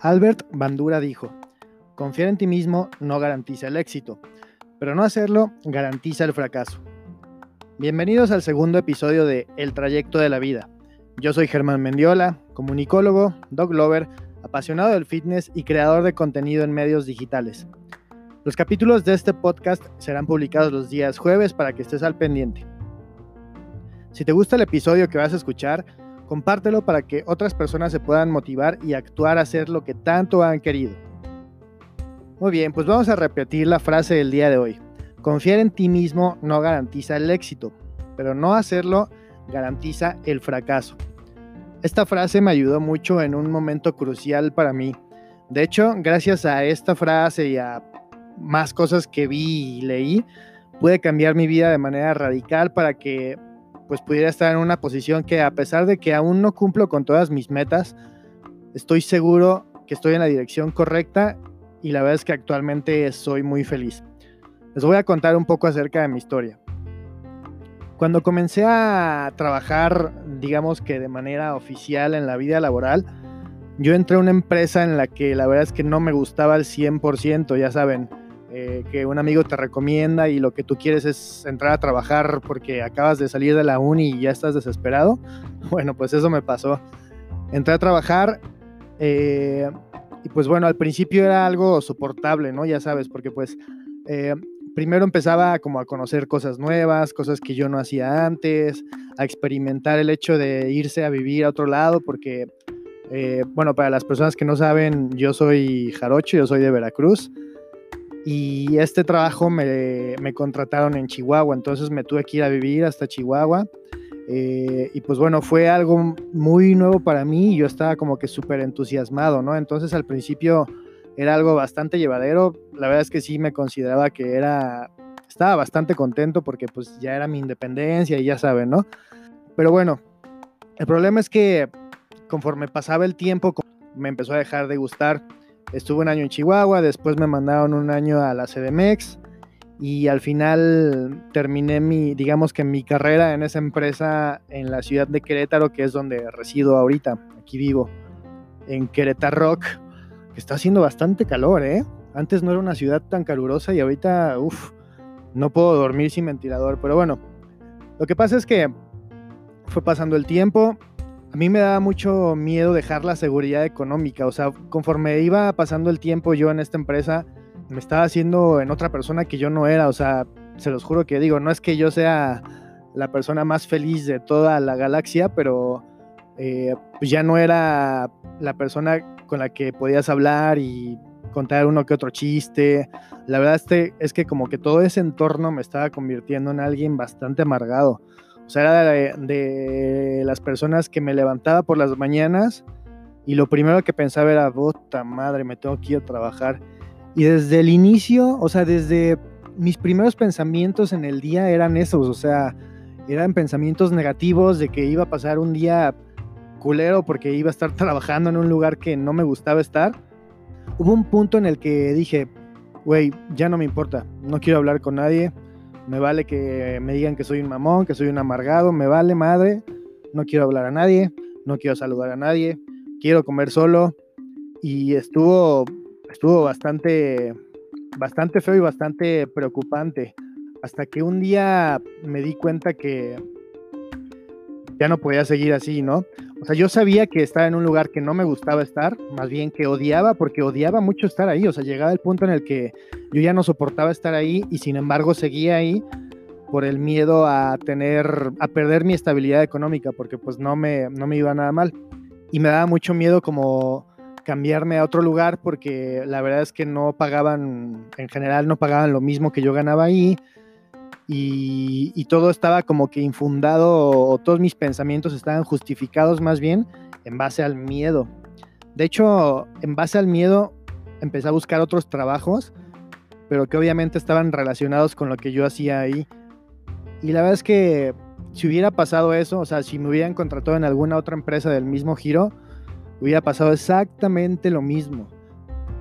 Albert Bandura dijo, confiar en ti mismo no garantiza el éxito, pero no hacerlo garantiza el fracaso. Bienvenidos al segundo episodio de El trayecto de la vida. Yo soy Germán Mendiola, comunicólogo, dog lover, apasionado del fitness y creador de contenido en medios digitales. Los capítulos de este podcast serán publicados los días jueves para que estés al pendiente. Si te gusta el episodio que vas a escuchar, compártelo para que otras personas se puedan motivar y actuar a hacer lo que tanto han querido. Muy bien, pues vamos a repetir la frase del día de hoy. Confiar en ti mismo no garantiza el éxito, pero no hacerlo garantiza el fracaso. Esta frase me ayudó mucho en un momento crucial para mí. De hecho, gracias a esta frase y a más cosas que vi y leí, pude cambiar mi vida de manera radical para que pues pudiera estar en una posición que a pesar de que aún no cumplo con todas mis metas, estoy seguro que estoy en la dirección correcta y la verdad es que actualmente soy muy feliz. Les voy a contar un poco acerca de mi historia. Cuando comencé a trabajar, digamos que de manera oficial en la vida laboral, yo entré a una empresa en la que la verdad es que no me gustaba al 100%, ya saben, eh, que un amigo te recomienda y lo que tú quieres es entrar a trabajar porque acabas de salir de la uni y ya estás desesperado. Bueno, pues eso me pasó. Entré a trabajar eh, y pues bueno, al principio era algo soportable, ¿no? Ya sabes, porque pues eh, primero empezaba como a conocer cosas nuevas, cosas que yo no hacía antes, a experimentar el hecho de irse a vivir a otro lado, porque, bueno, para las personas que no saben, yo soy jarocho, yo soy de Veracruz. Y este trabajo me, me, contrataron en Chihuahua, entonces me tuve que ir a vivir hasta Chihuahua. Eh, y pues bueno, fue algo muy nuevo para mí y yo estaba como que súper entusiasmado, ¿no? Entonces al principio era algo bastante llevadero. La verdad es que sí me consideraba que era, estaba bastante contento porque pues ya era mi independencia y ya saben, ¿no? Pero bueno, el problema es que conforme pasaba el tiempo me empezó a dejar de gustar Estuve un año en Chihuahua, después me mandaron un año a la CDMX y al final terminé mi, digamos que mi carrera en esa empresa en la ciudad de Querétaro, que es donde resido ahorita, aquí vivo, en Querétaro Rock, que está haciendo bastante calor, ¿eh? Antes no era una ciudad tan calurosa y ahorita, uff, no puedo dormir sin ventilador, pero bueno, lo que pasa es que fue pasando el tiempo, a mí me daba mucho miedo dejar la seguridad económica. O sea, conforme iba pasando el tiempo yo en esta empresa, me estaba haciendo en otra persona que yo no era. O sea, se los juro que digo, no es que yo sea la persona más feliz de toda la galaxia, pero eh, pues ya no era la persona con la que podías hablar y contar uno que otro chiste. La verdad este, es que como que todo ese entorno me estaba convirtiendo en alguien bastante amargado. O sea, era de, las personas que me levantaba por las mañanas y lo primero que pensaba era, puta madre, me tengo que ir a trabajar. Y desde el inicio, o sea, desde mis primeros pensamientos en el día eran esos, o sea, eran pensamientos negativos de que iba a pasar un día culero porque iba a estar trabajando en un lugar que no me gustaba estar. Hubo un punto en el que dije, güey, ya no me importa, no quiero hablar con nadie, me vale que me digan que soy un mamón, que soy un amargado, me vale madre. No quiero hablar a nadie, no quiero saludar a nadie, quiero comer solo. Y estuvo, estuvo bastante, bastante feo y bastante preocupante. Hasta que un día me di cuenta que ya no podía seguir así, ¿no? O sea, yo sabía que estaba en un lugar que no me gustaba estar, más bien que odiaba, porque odiaba mucho estar ahí. O sea, llegaba el punto en el que yo ya no soportaba estar ahí y sin embargo seguía ahí por el miedo a tener, a perder mi estabilidad económica, porque pues no me, no me iba nada mal. Y me daba mucho miedo como cambiarme a otro lugar porque la verdad es que no pagaban, en general no pagaban lo mismo que yo ganaba ahí y, todo estaba como que infundado, o todos mis pensamientos estaban justificados más bien en base al miedo. De hecho, en base al miedo empecé a buscar otros trabajos, pero que obviamente estaban relacionados con lo que yo hacía ahí. Y la verdad es que si hubiera pasado eso, o sea, si me hubieran contratado en alguna otra empresa del mismo giro, hubiera pasado exactamente lo mismo.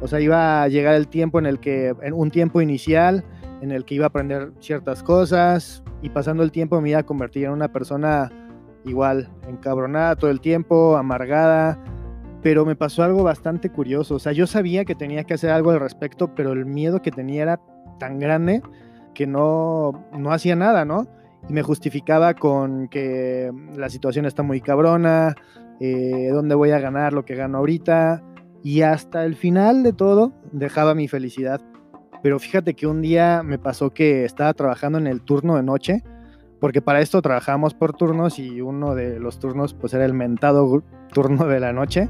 O sea, iba a llegar el tiempo en el que, en un tiempo inicial, en el que iba a aprender ciertas cosas y pasando el tiempo me iba a convertir en una persona igual, encabronada todo el tiempo, amargada, pero me pasó algo bastante curioso. O sea, yo sabía que tenía que hacer algo al respecto, pero el miedo que tenía era tan grande que no, no hacía nada, ¿no? Y me justificaba con que la situación está muy cabrona, eh, dónde voy a ganar lo que gano ahorita. Y hasta el final de todo dejaba mi felicidad. Pero fíjate que un día me pasó que estaba trabajando en el turno de noche, porque para esto trabajamos por turnos y uno de los turnos pues era el mentado turno de la noche.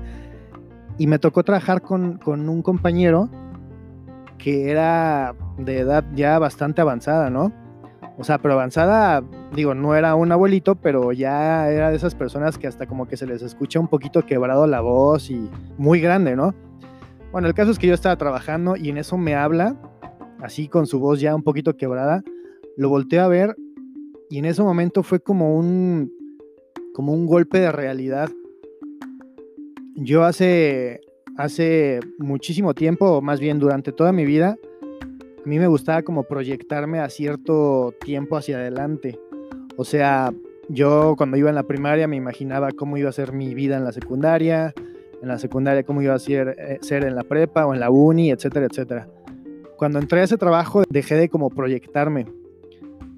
Y me tocó trabajar con, con un compañero que era de edad ya bastante avanzada, ¿no? O sea, pero avanzada, digo, no era un abuelito, pero ya era de esas personas que hasta como que se les escucha un poquito quebrado la voz y muy grande, ¿no? Bueno, el caso es que yo estaba trabajando y en eso me habla, así con su voz ya un poquito quebrada, lo volteo a ver y en ese momento fue como un, como un golpe de realidad. Yo hace, hace muchísimo tiempo, o más bien durante toda mi vida, a mí me gustaba como proyectarme a cierto tiempo hacia adelante. O sea, yo cuando iba en la primaria me imaginaba cómo iba a ser mi vida en la secundaria, en la secundaria cómo iba a ser, eh, ser en la prepa o en la uni, etcétera, etcétera. Cuando entré a ese trabajo dejé de como proyectarme.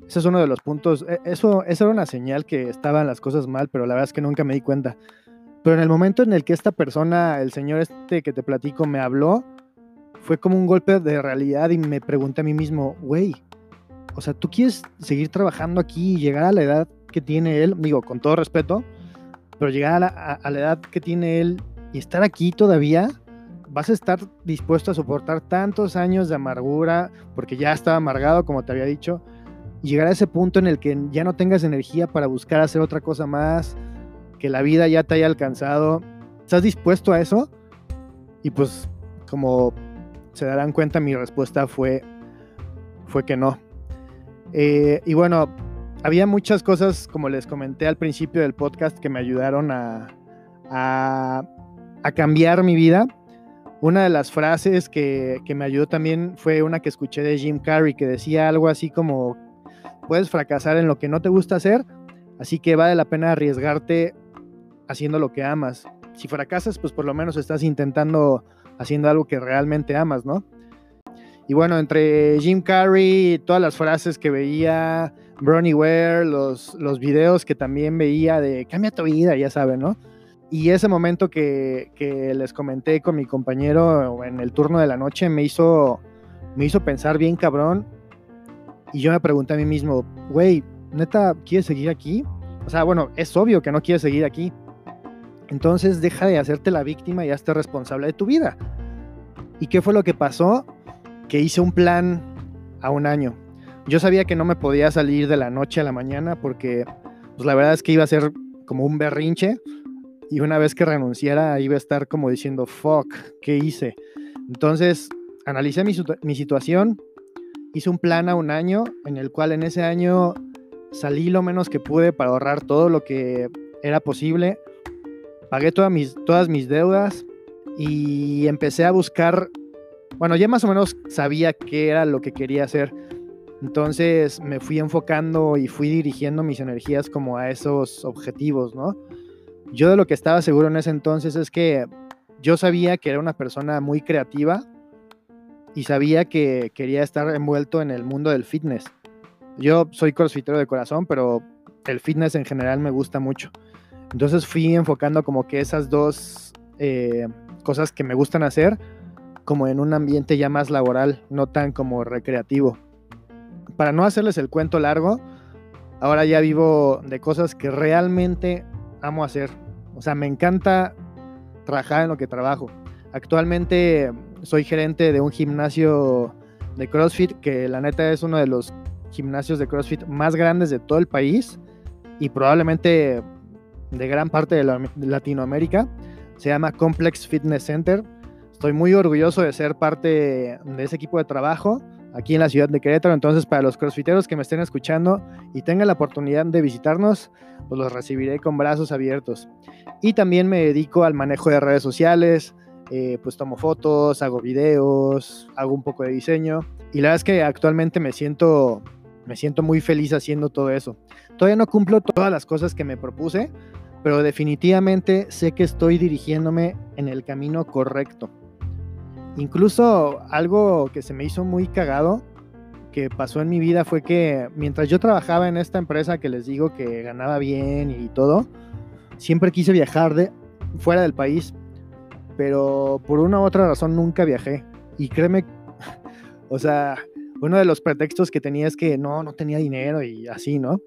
Ese es uno de los puntos. E, eso, eso era una señal que estaban las cosas mal, pero la verdad es que nunca me di cuenta. Pero en el momento en el que esta persona, el señor este que te platico, me habló, fue como un golpe de realidad y me pregunté a mí mismo, güey, o sea, ¿tú quieres seguir trabajando aquí y llegar a la edad que tiene él? Digo, con todo respeto, pero llegar a la, edad que tiene él y estar aquí todavía, vas a estar dispuesto a soportar tantos años de amargura, porque ya estaba amargado, como te había dicho, y llegar a ese punto en el que ya no tengas energía para buscar hacer otra cosa más, que la vida ya te haya alcanzado. ¿Estás dispuesto a eso? Y pues, como se darán cuenta, mi respuesta fue, fue que no. Eh, y bueno, había muchas cosas, como les comenté al principio del podcast, que me ayudaron a, a, cambiar mi vida. Una de las frases que, que, me ayudó también fue una que escuché de Jim Carrey, que decía algo así como, puedes fracasar en lo que no te gusta hacer, así que vale la pena arriesgarte haciendo lo que amas. Si fracasas, pues por lo menos estás intentando haciendo algo que realmente amas, ¿no? Y bueno, entre Jim Carrey, todas las frases que veía, Bronnie Ware, los, los videos que también veía de cambia tu vida, ya saben, ¿no? Y ese momento que, les comenté con mi compañero en el turno de la noche me hizo, me hizo pensar bien cabrón. Y yo me pregunté a mí mismo, güey, ¿neta quieres seguir aquí? O sea, bueno, es obvio que no quieres seguir aquí. Entonces deja de hacerte la víctima y hazte responsable de tu vida. ¿Y qué fue lo que pasó? Que hice un plan a un año. Yo sabía que no me podía salir de la noche a la mañana porque pues la verdad es que iba a ser como un berrinche y una vez que renunciara iba a estar como diciendo, fuck, ¿qué hice? Entonces analicé mi, mi situación, hice un plan a un año en el cual en ese año salí lo menos que pude para ahorrar todo lo que era posible pagué todas mis, todas mis deudas y empecé a buscar, bueno, ya más o menos sabía qué era lo que quería hacer. Entonces me fui enfocando y fui dirigiendo mis energías como a esos objetivos, ¿no? Yo de lo que estaba seguro en ese entonces es que yo sabía que era una persona muy creativa y sabía que quería estar envuelto en el mundo del fitness. Yo soy crossfitero de corazón, pero el fitness en general me gusta mucho. Entonces fui enfocando como que esas dos eh, cosas que me gustan hacer como en un ambiente ya más laboral, no tan como recreativo. Para no hacerles el cuento largo, ahora ya vivo de cosas que realmente amo hacer. O sea, me encanta trabajar en lo que trabajo. Actualmente soy gerente de un gimnasio de CrossFit que la neta es uno de los gimnasios de CrossFit más grandes de todo el país y probablemente de gran parte de, Latinoamérica. Se llama Complex Fitness Center. Estoy muy orgulloso de ser parte de ese equipo de trabajo aquí en la ciudad de Querétaro. Entonces, para los crossfiteros que me estén escuchando y tengan la oportunidad de visitarnos, pues los recibiré con brazos abiertos. Y también me dedico al manejo de redes sociales, eh, pues tomo fotos, hago videos, hago un poco de diseño. Y la verdad es que actualmente me siento Me siento muy feliz haciendo todo eso. Todavía no cumplo todas las cosas que me propuse, pero definitivamente sé que estoy dirigiéndome en el camino correcto. Incluso algo que se me hizo muy cagado que pasó en mi vida fue que mientras yo trabajaba en esta empresa que les digo que ganaba bien y todo, siempre quise viajar de fuera del país, pero por una u otra razón nunca viajé. Y créeme, o sea, uno de los pretextos que tenía es que no, no tenía dinero y así, ¿no?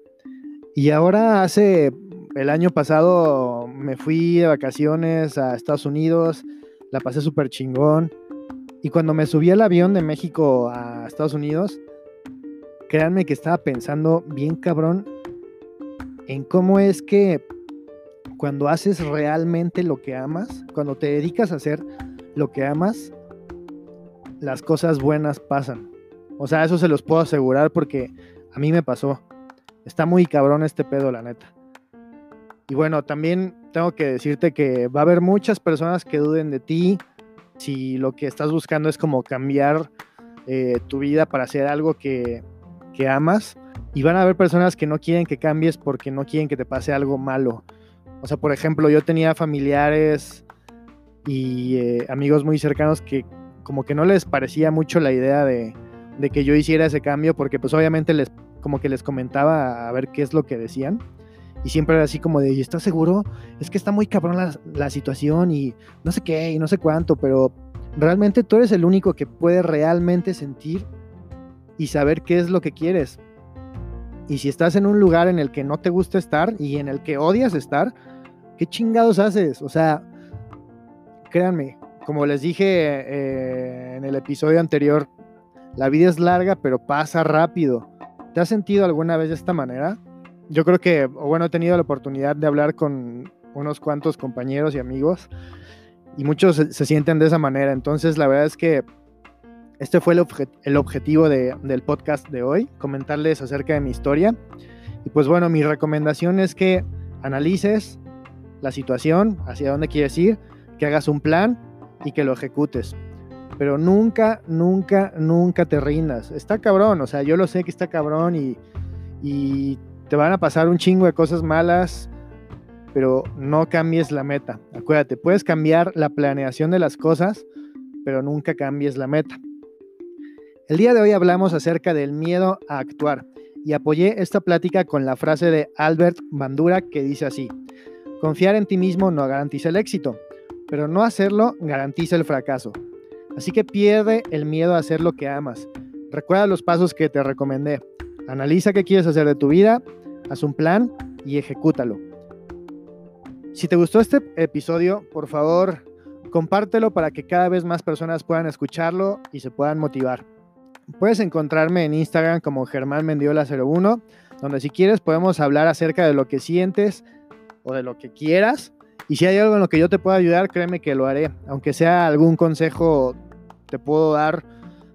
Y ahora hace el año pasado me fui de vacaciones a Estados Unidos, la pasé súper chingón. Y cuando me subí al avión de México a Estados Unidos, créanme que estaba pensando bien cabrón en cómo es que cuando haces realmente lo que amas, cuando te dedicas a hacer lo que amas, las cosas buenas pasan. O sea, eso se los puedo asegurar porque a mí me pasó. Está muy cabrón este pedo, la neta. Y bueno, también tengo que decirte que va a haber muchas personas que duden de ti si lo que estás buscando es como cambiar eh, tu vida para hacer algo que, que amas. Y van a haber personas que no quieren que cambies porque no quieren que te pase algo malo. O sea, por ejemplo, yo tenía familiares y eh, amigos muy cercanos que como que no les parecía mucho la idea de, de, que yo hiciera ese cambio porque pues obviamente les como que les comentaba a ver qué es lo que decían. Y siempre era así como de, ¿y estás seguro? Es que está muy cabrón la, situación y no sé qué y no sé cuánto, pero realmente tú eres el único que puede realmente sentir y saber qué es lo que quieres. Y si estás en un lugar en el que no te gusta estar y en el que odias estar, ¿qué chingados haces? O sea, créanme, como les dije eh, en el episodio anterior, la vida es larga pero pasa rápido. ¿Te has sentido alguna vez de esta manera? Yo creo que, bueno, he tenido la oportunidad de hablar con unos cuantos compañeros y amigos y muchos se, se sienten de esa manera. Entonces, la verdad es que este fue el, objetivo del podcast de hoy, comentarles acerca de mi historia. Y pues bueno, mi recomendación es que analices la situación, hacia dónde quieres ir, que hagas un plan y que lo ejecutes. Pero nunca, nunca, nunca te rindas. Está cabrón, o sea, yo lo sé que está cabrón y, y te van a pasar un chingo de cosas malas, pero no cambies la meta. Acuérdate, puedes cambiar la planeación de las cosas, pero nunca cambies la meta. El día de hoy hablamos acerca del miedo a actuar y apoyé esta plática con la frase de Albert Bandura que dice así, confiar en ti mismo no garantiza el éxito, pero no hacerlo garantiza el fracaso. Así que pierde el miedo a hacer lo que amas. Recuerda los pasos que te recomendé. Analiza qué quieres hacer de tu vida, haz un plan y ejecútalo. Si te gustó este episodio, por favor, compártelo para que cada vez más personas puedan escucharlo y se puedan motivar. Puedes encontrarme en Instagram como Germán Mendiola01, donde si quieres podemos hablar acerca de lo que sientes o de lo que quieras. Y si hay algo en lo que yo te pueda ayudar, créeme que lo haré. Aunque sea algún consejo, te puedo dar,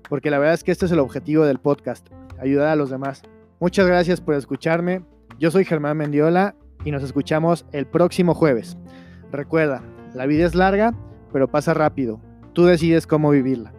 porque la verdad es que este es el objetivo del podcast, ayudar a los demás. Muchas gracias por escucharme. Yo soy Germán Mendiola y nos escuchamos el próximo jueves. Recuerda, la vida es larga, pero pasa rápido. Tú decides cómo vivirla.